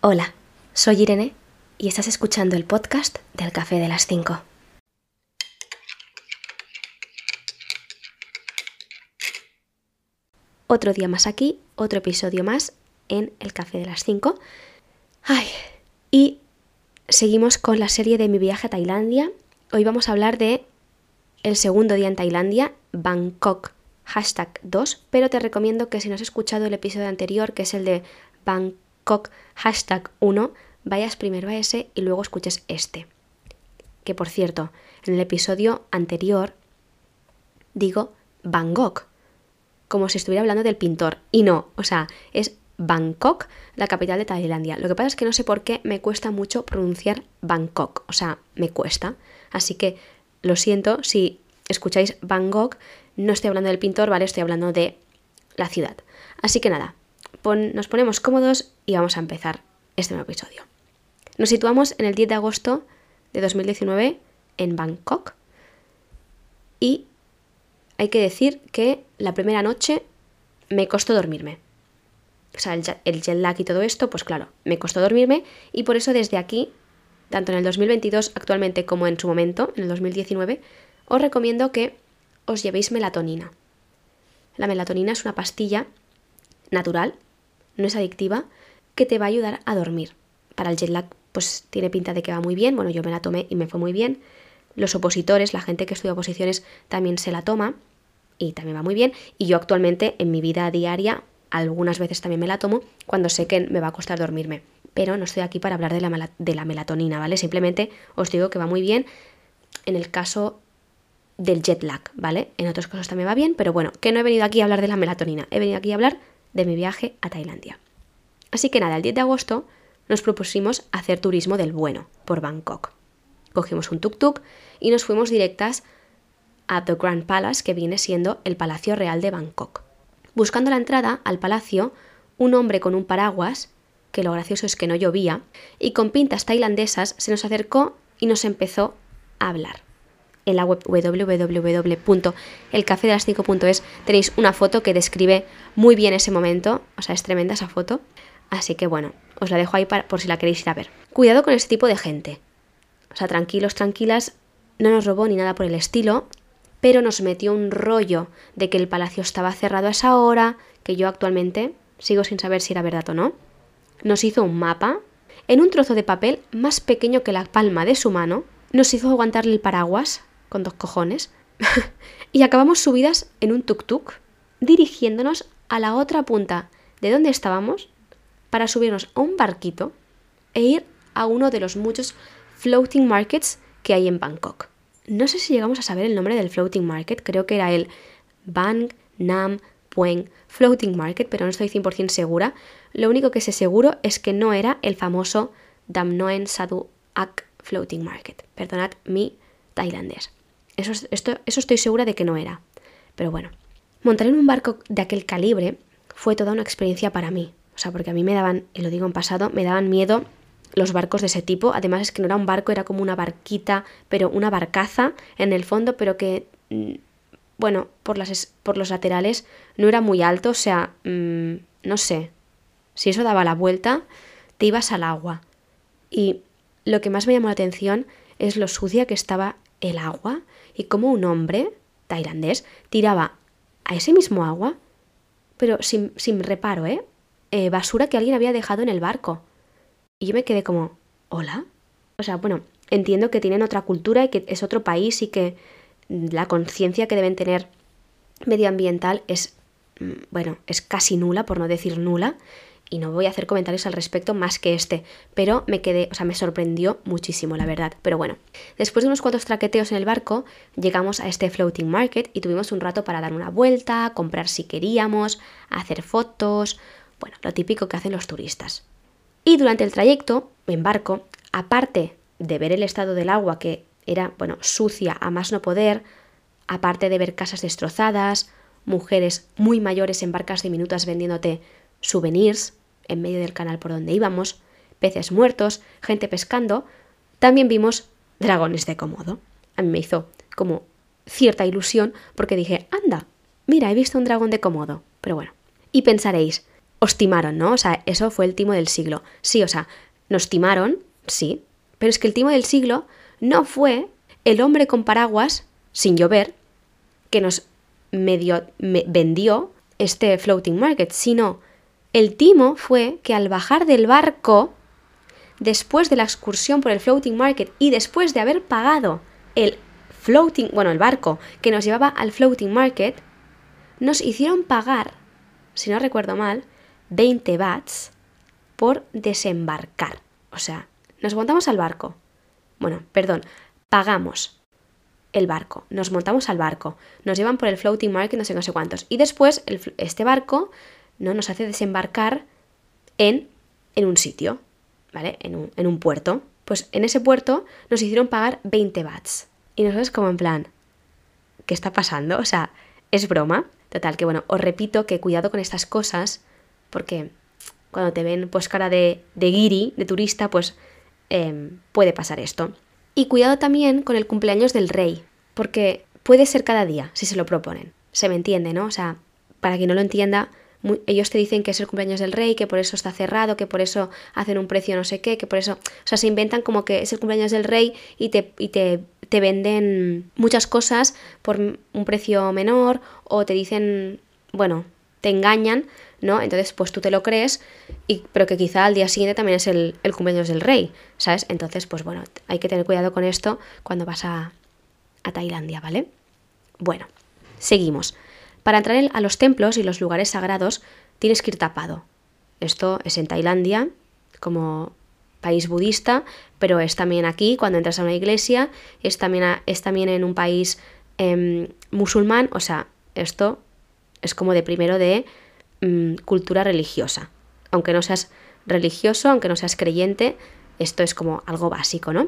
Hola, soy Irene y estás escuchando el podcast del Café de las 5. Otro día más aquí, otro episodio más en el Café de las 5. Ay, y seguimos con la serie de mi viaje a Tailandia. Hoy vamos a hablar de el segundo día en Tailandia, Bangkok hashtag 2, pero te recomiendo que si no has escuchado el episodio anterior, que es el de Bangkok hashtag 1, vayas primero a ese y luego escuches este. Que por cierto, en el episodio anterior digo Bangkok, como si estuviera hablando del pintor. Y no, o sea, es Bangkok, la capital de Tailandia. Lo que pasa es que no sé por qué me cuesta mucho pronunciar Bangkok, o sea, me cuesta. Así que lo siento si escucháis Bangkok, no estoy hablando del pintor, ¿vale? Estoy hablando de la ciudad. Así que nada, nos ponemos cómodos y vamos a empezar este nuevo episodio. Nos situamos en el 10 de agosto de 2019 en Bangkok y hay que decir que la primera noche me costó dormirme. O sea, el, el jet lag y todo esto, pues claro, me costó dormirme y por eso desde aquí, tanto en el 2022 actualmente como en su momento, en el 2019, os recomiendo que os llevéis melatonina. La melatonina es una pastilla natural, no es adictiva, que te va a ayudar a dormir. Para el jet lag, pues tiene pinta de que va muy bien. Bueno, yo me la tomé y me fue muy bien. Los opositores, la gente que estudia oposiciones, también se la toma y también va muy bien. Y yo actualmente en mi vida diaria, algunas veces también me la tomo cuando sé que me va a costar dormirme. Pero no estoy aquí para hablar de la, de la melatonina, ¿vale? Simplemente os digo que va muy bien en el caso del jet lag, ¿vale? En otros casos también va bien, pero bueno, que no he venido aquí a hablar de la melatonina, he venido aquí a hablar de mi viaje a Tailandia. Así que nada, el 10 de agosto nos propusimos hacer turismo del bueno por Bangkok. Cogimos un tuk-tuk y nos fuimos directas a The Grand Palace, que viene siendo el Palacio Real de Bangkok. Buscando la entrada al palacio, un hombre con un paraguas, que lo gracioso es que no llovía, y con pintas tailandesas se nos acercó y nos empezó a hablar en la web www.elcafedelas5.es tenéis una foto que describe muy bien ese momento, o sea, es tremenda esa foto. Así que bueno, os la dejo ahí por si la queréis ir a ver. Cuidado con este tipo de gente. O sea, tranquilos, tranquilas, no nos robó ni nada por el estilo, pero nos metió un rollo de que el palacio estaba cerrado a esa hora, que yo actualmente sigo sin saber si era verdad o no. Nos hizo un mapa en un trozo de papel más pequeño que la palma de su mano, nos hizo aguantarle el paraguas con dos cojones, y acabamos subidas en un tuk-tuk, dirigiéndonos a la otra punta de donde estábamos para subirnos a un barquito e ir a uno de los muchos floating markets que hay en Bangkok. No sé si llegamos a saber el nombre del floating market, creo que era el Bang Nam Pueng Floating Market, pero no estoy 100% segura. Lo único que sé seguro es que no era el famoso Dam Noen Sadu Ak Floating Market. Perdonad mi tailandés. Eso, esto, estoy segura de que no era. Pero bueno, montar en un barco de aquel calibre fue toda una experiencia para mí. O sea, porque a mí me daban, y lo digo en pasado, me daban miedo los barcos de ese tipo. Además es que no era un barco, era como una barquita, pero una barcaza en el fondo, pero que, mm, bueno, por, las, por los laterales no era muy alto. O sea, mm, no sé, si eso daba la vuelta, te ibas al agua. Y lo que más me llamó la atención es lo sucia que estaba el agua y cómo un hombre tailandés tiraba a ese mismo agua, pero sin, sin reparo, ¿eh? ¿eh? Basura que alguien había dejado en el barco. Y yo me quedé como, ¿hola? O sea, bueno, entiendo que tienen otra cultura y que es otro país y que la conciencia que deben tener medioambiental es, mm, bueno, es casi nula, por no decir nula, y no voy a hacer comentarios al respecto más que este, pero me quedé, o sea, me sorprendió muchísimo, la verdad. Pero bueno, después de unos cuantos traqueteos en el barco, llegamos a este floating market y tuvimos un rato para dar una vuelta, comprar si queríamos, hacer fotos, bueno, lo típico que hacen los turistas. Y durante el trayecto en barco, aparte de ver el estado del agua que era, bueno, sucia a más no poder, aparte de ver casas destrozadas, mujeres muy mayores en barcas diminutas vendiéndote souvenirs, en medio del canal por donde íbamos, peces muertos, gente pescando, también vimos dragones de Komodo. A mí me hizo como cierta ilusión porque dije, anda, mira, he visto un dragón de Komodo. Pero bueno, y pensaréis, os timaron, ¿no? O sea, eso fue el timo del siglo. Sí, o sea, nos timaron, sí, pero es que el timo del siglo no fue el hombre con paraguas, sin llover, que nos medio vendió este floating market, sino el timo fue que al bajar del barco, después de la excursión por el floating market y después de haber pagado el floating, bueno, el barco que nos llevaba al floating market, nos hicieron pagar, si no recuerdo mal, 20 bats por desembarcar. O sea, nos montamos al barco. Bueno, perdón, pagamos el barco, nos montamos al barco, nos llevan por el floating market no sé no sé cuántos. Y después este barco ¿no? nos hace desembarcar en, en un sitio, ¿vale? En un, en un puerto. Pues en ese puerto nos hicieron pagar 20 bats. Y nosotros como en plan, ¿qué está pasando? O sea, ¿es broma? Total, que bueno, os repito que cuidado con estas cosas, porque cuando te ven pues cara de, de guiri, de turista, pues em, puede pasar esto. Y cuidado también con el cumpleaños del rey, porque puede ser cada día, si se lo proponen. Se me entiende, ¿no? O sea, para quien no lo entienda, ellos te dicen que es el cumpleaños del rey, que por eso está cerrado, que por eso hacen un precio no sé qué, que por eso, o sea, se inventan como que es el cumpleaños del rey y te, y te, te venden muchas cosas por un precio menor o te dicen, bueno, te engañan, ¿no? Entonces, pues tú te lo crees, y, pero que quizá al día siguiente también es el, el cumpleaños del rey, ¿sabes? Entonces, pues bueno, hay que tener cuidado con esto cuando vas a, a Tailandia, ¿vale? Bueno, seguimos. Para entrar a los templos y los lugares sagrados tienes que ir tapado. Esto es en Tailandia, como país budista, pero es también aquí, cuando entras a una iglesia, es también, es también en un país em, musulmán, o sea, esto es como de primero de mm, cultura religiosa. Aunque no seas religioso, aunque no seas creyente, esto es como algo básico, ¿no?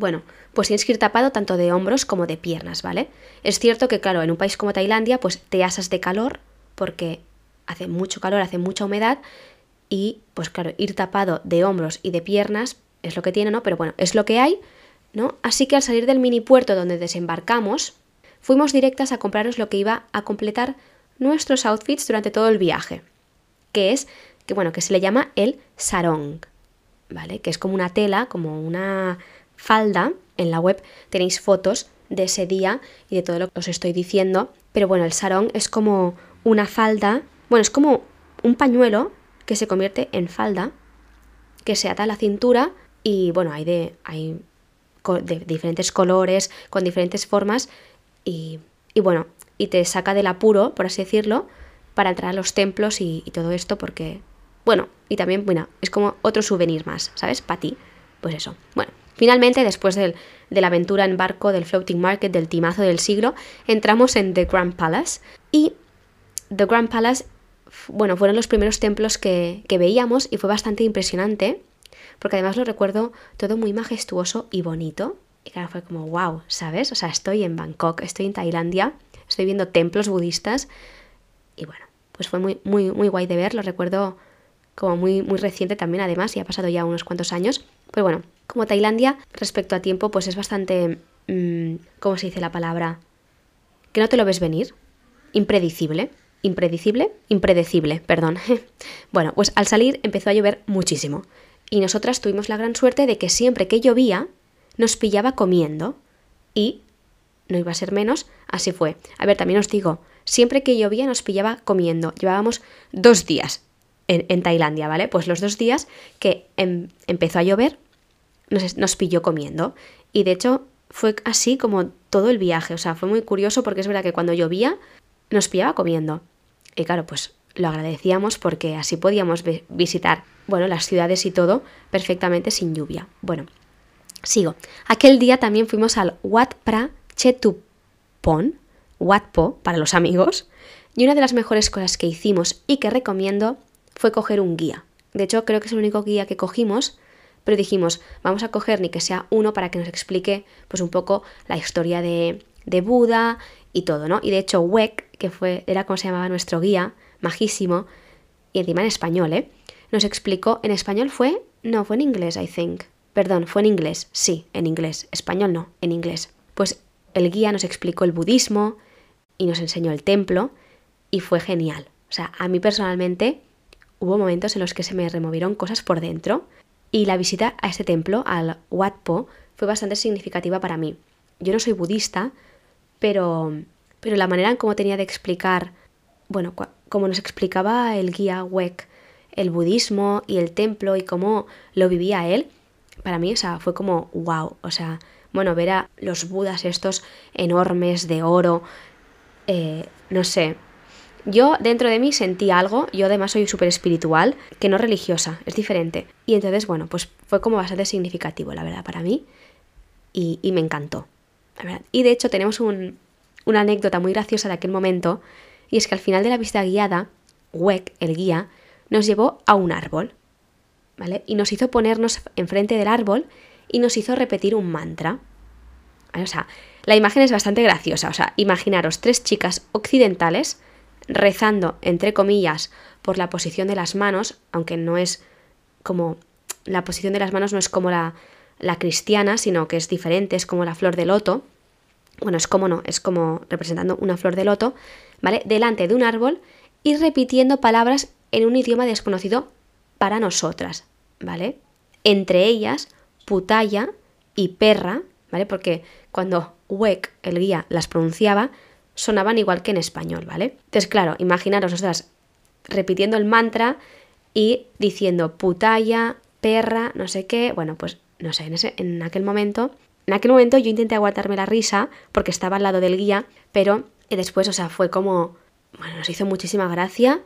Bueno, pues tienes que ir tapado tanto de hombros como de piernas, ¿vale? Es cierto que, claro, en un país como Tailandia, pues te asas de calor porque hace mucho calor, hace mucha humedad y, pues claro, ir tapado de hombros y de piernas es lo que tiene, ¿no? Pero bueno, es lo que hay, ¿no? Así que al salir del mini puerto donde desembarcamos, fuimos directas a compraros lo que iba a completar nuestros outfits durante todo el viaje, que es, que bueno, que se le llama el sarong, ¿vale? Que es como una tela, como una falda, en la web tenéis fotos de ese día y de todo lo que os estoy diciendo, pero bueno, el sarong es como una falda, bueno, es como un pañuelo que se convierte en falda, que se ata a la cintura y bueno, hay de, hay de diferentes colores, con diferentes formas y, y, bueno, y te saca del apuro, por así decirlo, para entrar a los templos y, y todo esto porque, bueno, y también, bueno, es como otro souvenir más, ¿sabes? Para ti. Pues eso. Bueno, Finalmente, después de la aventura en barco del Floating Market del timazo del siglo, entramos en The Grand Palace y The Grand Palace, bueno, fueron los primeros templos que, veíamos y fue bastante impresionante, porque además lo recuerdo todo muy majestuoso y bonito. Y claro, fue como, wow, ¿sabes? O sea, estoy en Bangkok, estoy en Tailandia, estoy viendo templos budistas y bueno, pues fue muy, muy, muy guay de ver, lo recuerdo como muy, muy reciente también además y ha pasado ya unos cuantos años. Pues bueno, como Tailandia, respecto a tiempo, pues es bastante... Mm, ¿Cómo se dice la palabra? Que no te lo ves venir. Impredecible. Impredecible. Impredecible, perdón. bueno, pues al salir empezó a llover muchísimo. Y nosotras tuvimos la gran suerte de que siempre que llovía, nos pillaba comiendo. Y no iba a ser menos, así fue. A ver, también os digo, siempre que llovía nos pillaba comiendo. Llevábamos dos días en, Tailandia, ¿vale? Pues los dos días que em, empezó a llover, nos, pilló comiendo. Y de hecho fue así como todo el viaje. O sea, fue muy curioso porque es verdad que cuando llovía nos pillaba comiendo. Y claro, pues lo agradecíamos porque así podíamos visitar, bueno, las ciudades y todo perfectamente sin lluvia. Bueno, sigo. Aquel día también fuimos al Wat Pra Chetupon, Watpo para los amigos, y una de las mejores cosas que hicimos y que recomiendo fue coger un guía. De hecho, creo que es el único guía que cogimos pero dijimos, vamos a coger ni que sea uno para que nos explique pues un poco la historia de, de Buda y todo, ¿no? Y de hecho, Weck, que fue, era como se llamaba nuestro guía, majísimo, y encima en español, ¿eh? Nos explicó, en español fue, no, fue en inglés, I think. Perdón, fue en inglés, sí, en inglés, español no, en inglés. Pues el guía nos explicó el budismo y nos enseñó el templo y fue genial. O sea, a mí personalmente hubo momentos en los que se me removieron cosas por dentro y la visita a este templo, al Wat Po, fue bastante significativa para mí. Yo no soy budista, pero, pero la manera en cómo tenía de explicar, bueno, como nos explicaba el guía Weck, el budismo y el templo y cómo lo vivía él, para mí, o sea, fue como wow, o sea, bueno, ver a los budas estos enormes de oro, eh, no sé, yo dentro de mí sentí algo, yo además soy súper espiritual, que no religiosa, es diferente. Y entonces, bueno, pues fue como bastante significativo, la verdad, para mí. Y, me encantó. Y de hecho tenemos una anécdota muy graciosa de aquel momento, y es que al final de la visita guiada, Weck, el guía, nos llevó a un árbol, ¿vale? Y nos hizo ponernos enfrente del árbol y nos hizo repetir un mantra. O sea, la imagen es bastante graciosa. O sea, imaginaros tres chicas occidentales rezando, entre comillas, por la posición de las manos, aunque no es como la posición de las manos no es como la, cristiana, sino que es diferente, es como la flor de loto. Bueno, es como no, es como representando una flor de loto, ¿vale? Delante de un árbol y repitiendo palabras en un idioma desconocido para nosotras, ¿vale? Entre ellas, putaya y perra, ¿vale? Porque cuando Weck, el guía, las pronunciaba, sonaban igual que en español, ¿vale? Entonces, claro, imaginaros repitiendo el mantra y diciendo putaya, perra, no sé qué, bueno, pues no sé, en, ese, en aquel momento, en aquel momento yo intenté aguantarme la risa porque estaba al lado del guía, pero después, o sea, fue como, bueno, nos hizo muchísima gracia.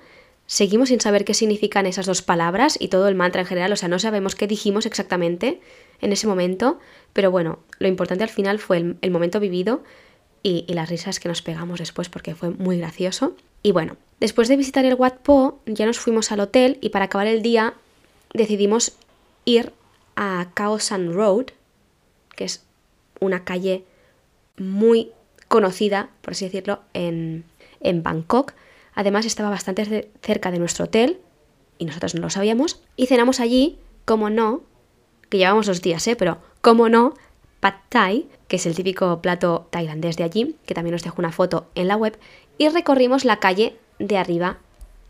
Seguimos sin saber qué significan esas dos palabras y todo el mantra en general, o sea, no sabemos qué dijimos exactamente en ese momento, pero bueno, lo importante al final fue el momento vivido y, las risas que nos pegamos después porque fue muy gracioso. Y bueno, después de visitar el Wat Po, ya nos fuimos al hotel y para acabar el día decidimos ir a Khao San Road, que es una calle muy conocida, por así decirlo, en, en Bangkok. Además estaba bastante cerca de nuestro hotel y nosotros no lo sabíamos. Y cenamos allí, como no, que llevamos dos días, ¿eh? pero como no, pad thai, que es el típico plato tailandés de allí, que también os dejo una foto en la web, y recorrimos la calle de arriba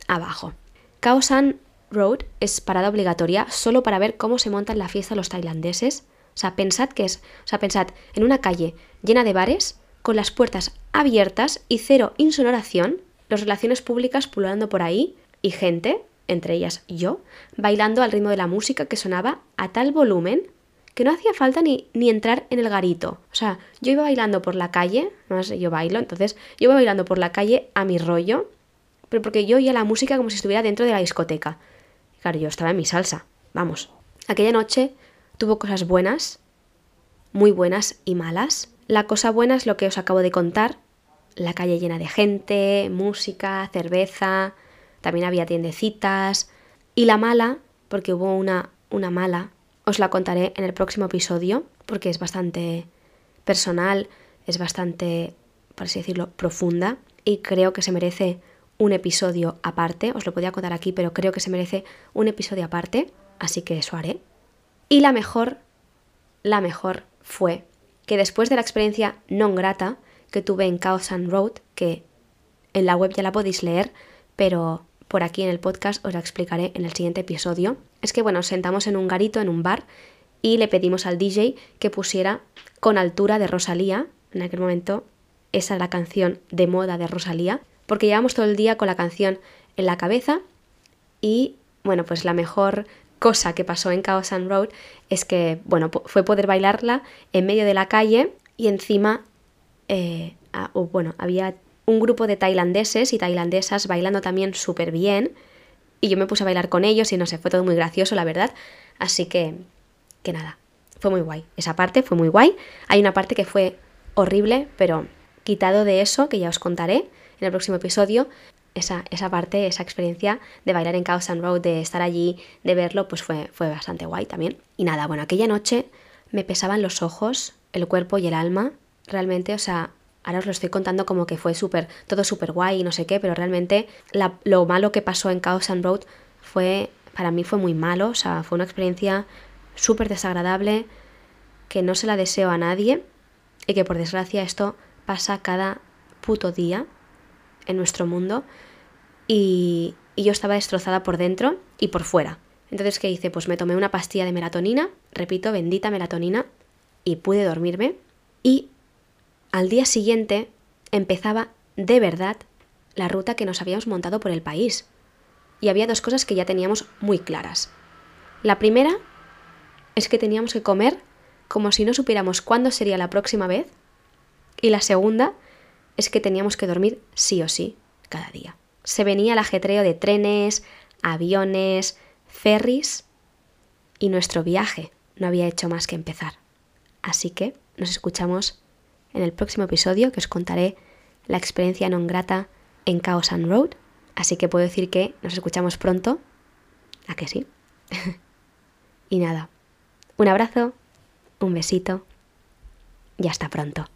abajo. Khao San Road es parada obligatoria solo para ver cómo se montan la fiesta los tailandeses. O sea, pensad que es, o sea, pensad en una calle llena de bares, con las puertas abiertas y cero insonoración, las relaciones públicas pululando por ahí y gente, entre ellas yo, bailando al ritmo de la música que sonaba a tal volumen que no hacía falta ni, ni entrar en el garito. O sea, yo iba bailando por la calle, sé, yo bailo, entonces yo iba bailando por la calle a mi rollo, pero porque yo oía la música como si estuviera dentro de la discoteca. Claro, yo estaba en mi salsa, vamos. Aquella noche tuvo cosas buenas, muy buenas y malas. La cosa buena es lo que os acabo de contar, la calle llena de gente, música, cerveza, también había tiendecitas. Y la mala, porque hubo una, una mala, os la contaré en el próximo episodio porque es bastante personal, es bastante, por así decirlo, profunda y creo que se merece un episodio aparte. Os lo podía contar aquí, pero creo que se merece un episodio aparte, así que eso haré. Y la mejor, la mejor fue que después de la experiencia non grata que tuve en Chaos and Road, que en la web ya la podéis leer, pero por aquí en el podcast os la explicaré en el siguiente episodio, es que bueno, sentamos en un garito, en un bar, y le pedimos al DJ que pusiera con altura de Rosalía, en aquel momento esa es la canción de moda de Rosalía, porque llevamos todo el día con la canción en la cabeza y bueno, pues la mejor cosa que pasó en Chaos and Road es que, bueno, fue poder bailarla en medio de la calle y encima, eh, bueno, había un grupo de tailandeses y tailandesas bailando también súper bien. Y yo me puse a bailar con ellos y no sé, fue todo muy gracioso, la verdad. Así que, que nada, fue muy guay. Esa parte fue muy guay. Hay una parte que fue horrible, pero quitado de eso, que ya os contaré en el próximo episodio, esa, esa parte, esa experiencia de bailar en Chaos and Road, de estar allí, de verlo, pues fue, fue bastante guay también. Y nada, bueno, aquella noche me pesaban los ojos, el cuerpo y el alma. Realmente, o sea, ahora os lo estoy contando como que fue súper, todo súper guay y no sé qué, pero realmente lo malo que pasó en Chaos and Road fue, para mí fue muy malo, o sea, fue una experiencia súper desagradable que no se la deseo a nadie y que por desgracia esto pasa cada puto día en nuestro mundo y, y yo estaba destrozada por dentro y por fuera. Entonces, ¿qué hice? Pues me tomé una pastilla de melatonina, repito, bendita melatonina, y pude dormirme. Y al día siguiente empezaba de verdad la ruta que nos habíamos montado por el país. Y había dos cosas que ya teníamos muy claras. La primera es que teníamos que comer como si no supiéramos cuándo sería la próxima vez. Y la segunda es que teníamos que dormir sí o sí cada día. Se venía el ajetreo de trenes, aviones, ferries y nuestro viaje no había hecho más que empezar. Así que nos escuchamos en el próximo episodio que os contaré la experiencia non grata en Chaos and Road. Así que puedo decir que nos escuchamos pronto. ¿A que sí? y nada, un abrazo, un besito y hasta pronto.